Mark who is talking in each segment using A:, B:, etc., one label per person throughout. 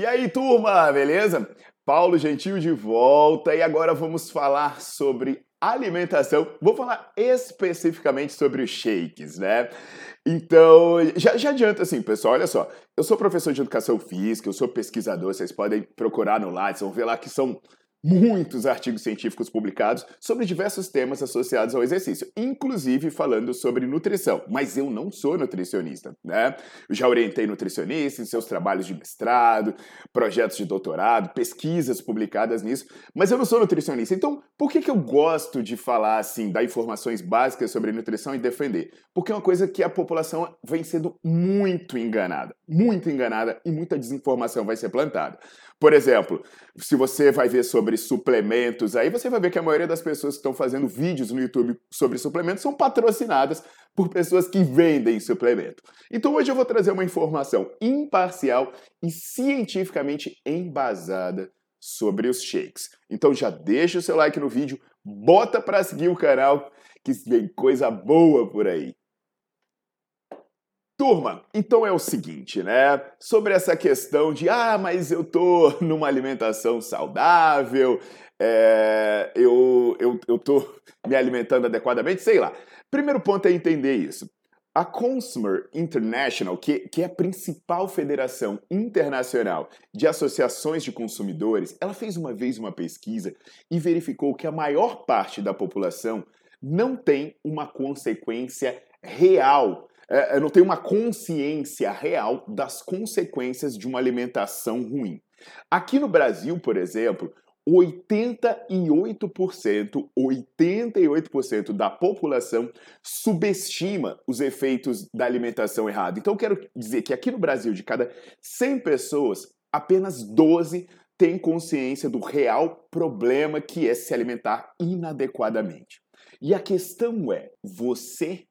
A: E aí, turma, beleza? Paulo Gentil de volta e agora vamos falar sobre alimentação. Vou falar especificamente sobre os shakes, né? Então, já, já adianta assim, pessoal, olha só. Eu sou professor de educação física, eu sou pesquisador, vocês podem procurar no Lattes, vão ver lá que são muitos artigos científicos publicados sobre diversos temas associados ao exercício, inclusive falando sobre nutrição. Mas eu não sou nutricionista, né? Eu já orientei nutricionistas em seus trabalhos de mestrado, projetos de doutorado, pesquisas publicadas nisso, mas eu não sou nutricionista. Então, por que, que eu gosto de falar assim, dar informações básicas sobre nutrição e defender? Porque é uma coisa que a população vem sendo muito enganada, muito enganada e muita desinformação vai ser plantada. Por exemplo, se você vai ver sobre suplementos, aí você vai ver que a maioria das pessoas que estão fazendo vídeos no YouTube sobre suplementos são patrocinadas por pessoas que vendem suplemento. Então hoje eu vou trazer uma informação imparcial e cientificamente embasada sobre os shakes. Então já deixa o seu like no vídeo, bota para seguir o canal que vem coisa boa por aí. Turma, então é o seguinte, né? Sobre essa questão de, ah, mas eu tô numa alimentação saudável, é, eu, eu, eu tô me alimentando adequadamente, sei lá. Primeiro ponto é entender isso. A Consumer International, que, que é a principal federação internacional de associações de consumidores, ela fez uma vez uma pesquisa e verificou que a maior parte da população não tem uma consequência real é, não tem uma consciência real das consequências de uma alimentação ruim. Aqui no Brasil, por exemplo, 88%, 88% da população subestima os efeitos da alimentação errada. Então, eu quero dizer que aqui no Brasil, de cada 100 pessoas, apenas 12 têm consciência do real problema que é se alimentar inadequadamente. E a questão é: você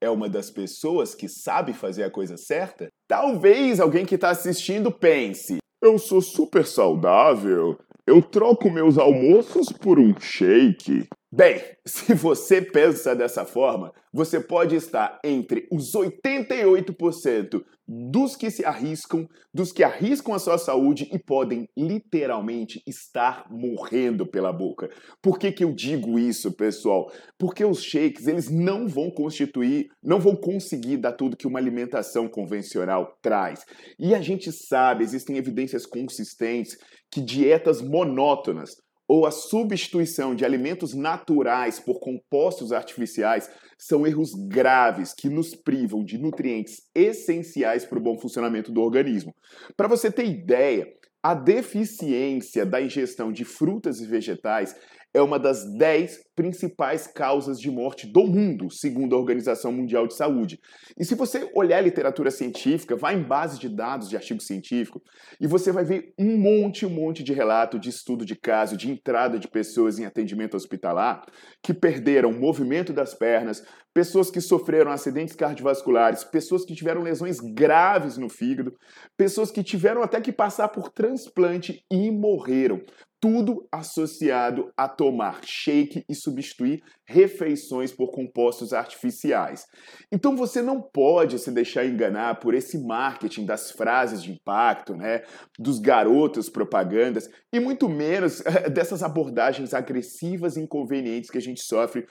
A: é uma das pessoas que sabe fazer a coisa certa? Talvez alguém que está assistindo pense: eu sou super saudável, eu troco meus almoços por um shake. Bem, se você pensa dessa forma, você pode estar entre os 88% dos que se arriscam, dos que arriscam a sua saúde e podem literalmente estar morrendo pela boca. Por que, que eu digo isso, pessoal? Porque os shakes, eles não vão constituir, não vão conseguir dar tudo que uma alimentação convencional traz. E a gente sabe, existem evidências consistentes que dietas monótonas ou a substituição de alimentos naturais por compostos artificiais são erros graves que nos privam de nutrientes essenciais para o bom funcionamento do organismo. Para você ter ideia, a deficiência da ingestão de frutas e vegetais é uma das 10 principais causas de morte do mundo, segundo a Organização Mundial de Saúde. E se você olhar a literatura científica, vá em base de dados de artigo científico, e você vai ver um monte, um monte de relato de estudo de caso, de entrada de pessoas em atendimento hospitalar que perderam movimento das pernas, pessoas que sofreram acidentes cardiovasculares, pessoas que tiveram lesões graves no fígado, pessoas que tiveram até que passar por transplante e morreram tudo associado a tomar shake e substituir refeições por compostos artificiais. Então você não pode se deixar enganar por esse marketing das frases de impacto, né, dos garotos propagandas e muito menos dessas abordagens agressivas e inconvenientes que a gente sofre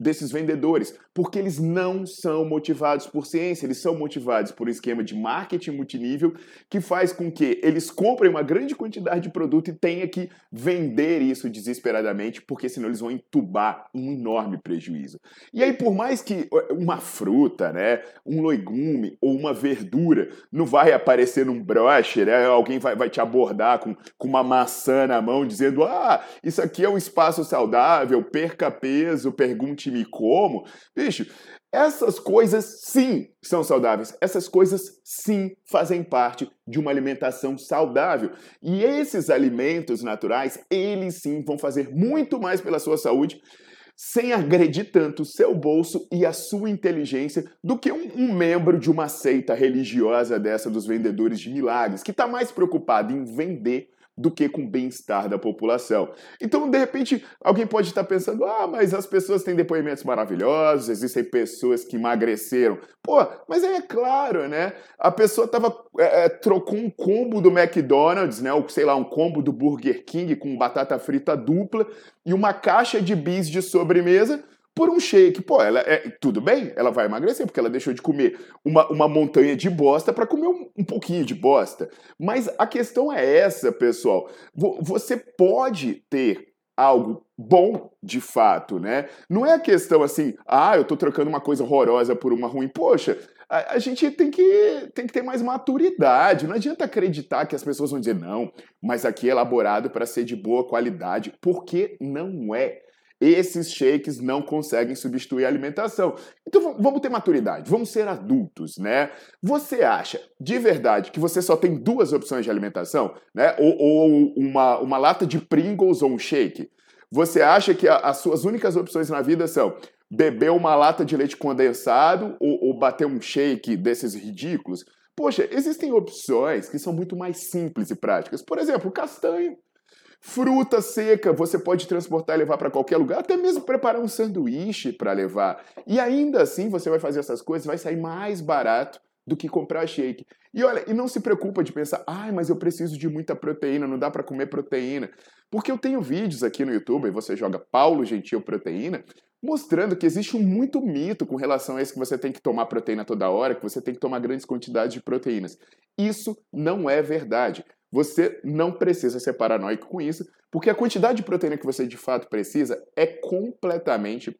A: desses vendedores, porque eles não são motivados por ciência, eles são motivados por um esquema de marketing multinível que faz com que eles comprem uma grande quantidade de produto e tenha que vender isso desesperadamente, porque senão eles vão entubar um enorme prejuízo. E aí, por mais que uma fruta, né, um legume ou uma verdura não vai aparecer num broche, né, alguém vai, vai te abordar com, com uma maçã na mão dizendo: ah, isso aqui é um espaço saudável, perca peso, pergunte-me como. Bicho, essas coisas sim são saudáveis. Essas coisas sim fazem parte de uma alimentação saudável. E esses alimentos naturais, eles sim vão fazer muito mais pela sua saúde sem agredir tanto seu bolso e a sua inteligência do que um, um, membro de uma seita religiosa dessa dos vendedores de milagres, que está mais preocupado em vender do que com o bem-estar da população. Então, de repente, alguém pode estar pensando: ah, mas as pessoas têm depoimentos maravilhosos, existem pessoas que emagreceram. Pô, mas é claro, né? A pessoa tava, é, é, trocou um combo do McDonald's, né? Ou sei lá, um combo do Burger King com batata frita dupla e uma caixa de bis de sobremesa por um shake. Pô, ela é tudo bem, ela vai emagrecer porque ela deixou de comer uma, uma montanha de bosta para comer um, um, pouquinho de bosta. Mas a questão é essa, pessoal. Você pode ter algo bom de fato, né? Não é a questão assim, ah, eu tô trocando uma coisa horrorosa por uma ruim. Poxa, a, a gente tem que, tem que ter mais maturidade. Não adianta acreditar que as pessoas vão dizer, não, mas aqui é elaborado para ser de boa qualidade, porque não é esses shakes não conseguem substituir a alimentação. Então vamos ter maturidade, vamos ser adultos, né? Você acha de verdade que você só tem duas opções de alimentação, né? Ou, ou uma, uma lata de Pringles ou um shake? Você acha que a, as suas únicas opções na vida são beber uma lata de leite condensado ou, ou bater um shake desses ridículos? Poxa, existem opções que são muito mais simples e práticas. Por exemplo, castanho. Fruta seca você pode transportar e levar para qualquer lugar, até mesmo preparar um sanduíche para levar. E ainda assim você vai fazer essas coisas, vai sair mais barato do que comprar shake. E olha, e não se preocupa de pensar, ai, mas eu preciso de muita proteína, não dá para comer proteína. Porque eu tenho vídeos aqui no YouTube, e você joga Paulo Gentil Proteína, mostrando que existe um muito mito com relação a isso que você tem que tomar proteína toda hora, que você tem que tomar grandes quantidades de proteínas. Isso não é verdade. Você não precisa ser paranoico com isso, porque a quantidade de proteína que você de fato precisa é completamente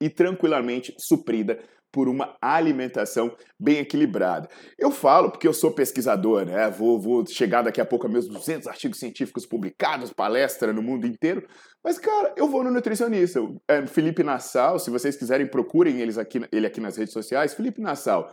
A: e tranquilamente suprida por uma alimentação bem equilibrada. Eu falo porque eu sou pesquisador, né? Vou, vou chegar daqui a pouco a meus 200 artigos científicos publicados, palestra no mundo inteiro. Mas, cara, eu vou no nutricionista. É, Felipe Nassau, se vocês quiserem, procurem eles aqui, ele aqui nas redes sociais. Felipe Nassau.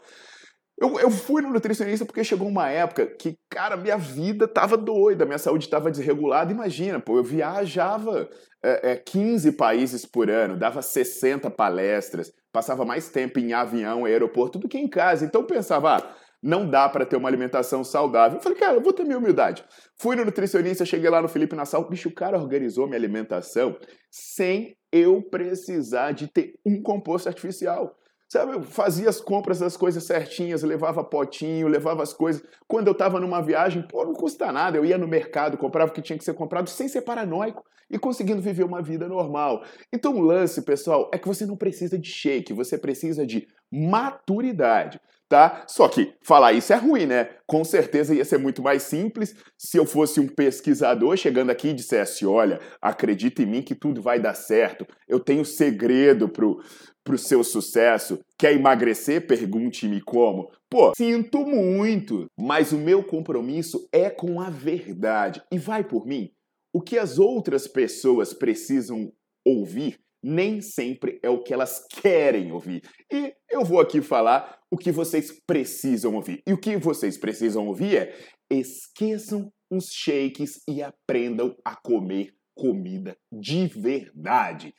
A: Eu, eu fui no nutricionista porque chegou uma época que, cara, minha vida tava doida, minha saúde tava desregulada. Imagina, pô, eu viajava é, é, 15 países por ano, dava 60 palestras, passava mais tempo em avião, aeroporto do que em casa. Então eu pensava, ah, não dá para ter uma alimentação saudável. Eu falei, cara, eu vou ter minha humildade. Fui no nutricionista, cheguei lá no Felipe Nassau, bicho, o cara organizou minha alimentação sem eu precisar de ter um composto artificial. Sabe, fazia as compras das coisas certinhas, levava potinho, levava as coisas. Quando eu estava numa viagem, pô, não custa nada. Eu ia no mercado, comprava o que tinha que ser comprado sem ser paranoico e conseguindo viver uma vida normal. Então o lance, pessoal, é que você não precisa de shake, você precisa de maturidade tá? Só que falar isso é ruim, né? Com certeza ia ser muito mais simples se eu fosse um pesquisador chegando aqui e dissesse: olha, acredita em mim que tudo vai dar certo, eu tenho segredo pro, pro seu sucesso. Quer emagrecer? Pergunte-me como. Pô, sinto muito, mas o meu compromisso é com a verdade. E vai por mim. O que as outras pessoas precisam ouvir nem sempre é o que elas querem ouvir. E eu vou aqui falar o que vocês precisam ouvir. E o que vocês precisam ouvir é: esqueçam os shakes e aprendam a comer comida de verdade.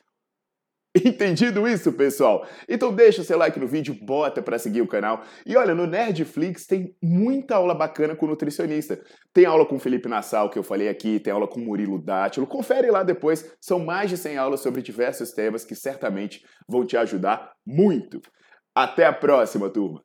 A: Entendido isso, pessoal? Então deixa seu like no vídeo, bota para seguir o canal. E olha, no Nerdflix tem muita aula bacana com nutricionista. Tem aula com Felipe Nassau, que eu falei aqui, tem aula com Murilo Dátilo. Confere lá depois, são mais de 100 aulas sobre diversos temas que certamente vão te ajudar muito. Até a próxima, turma!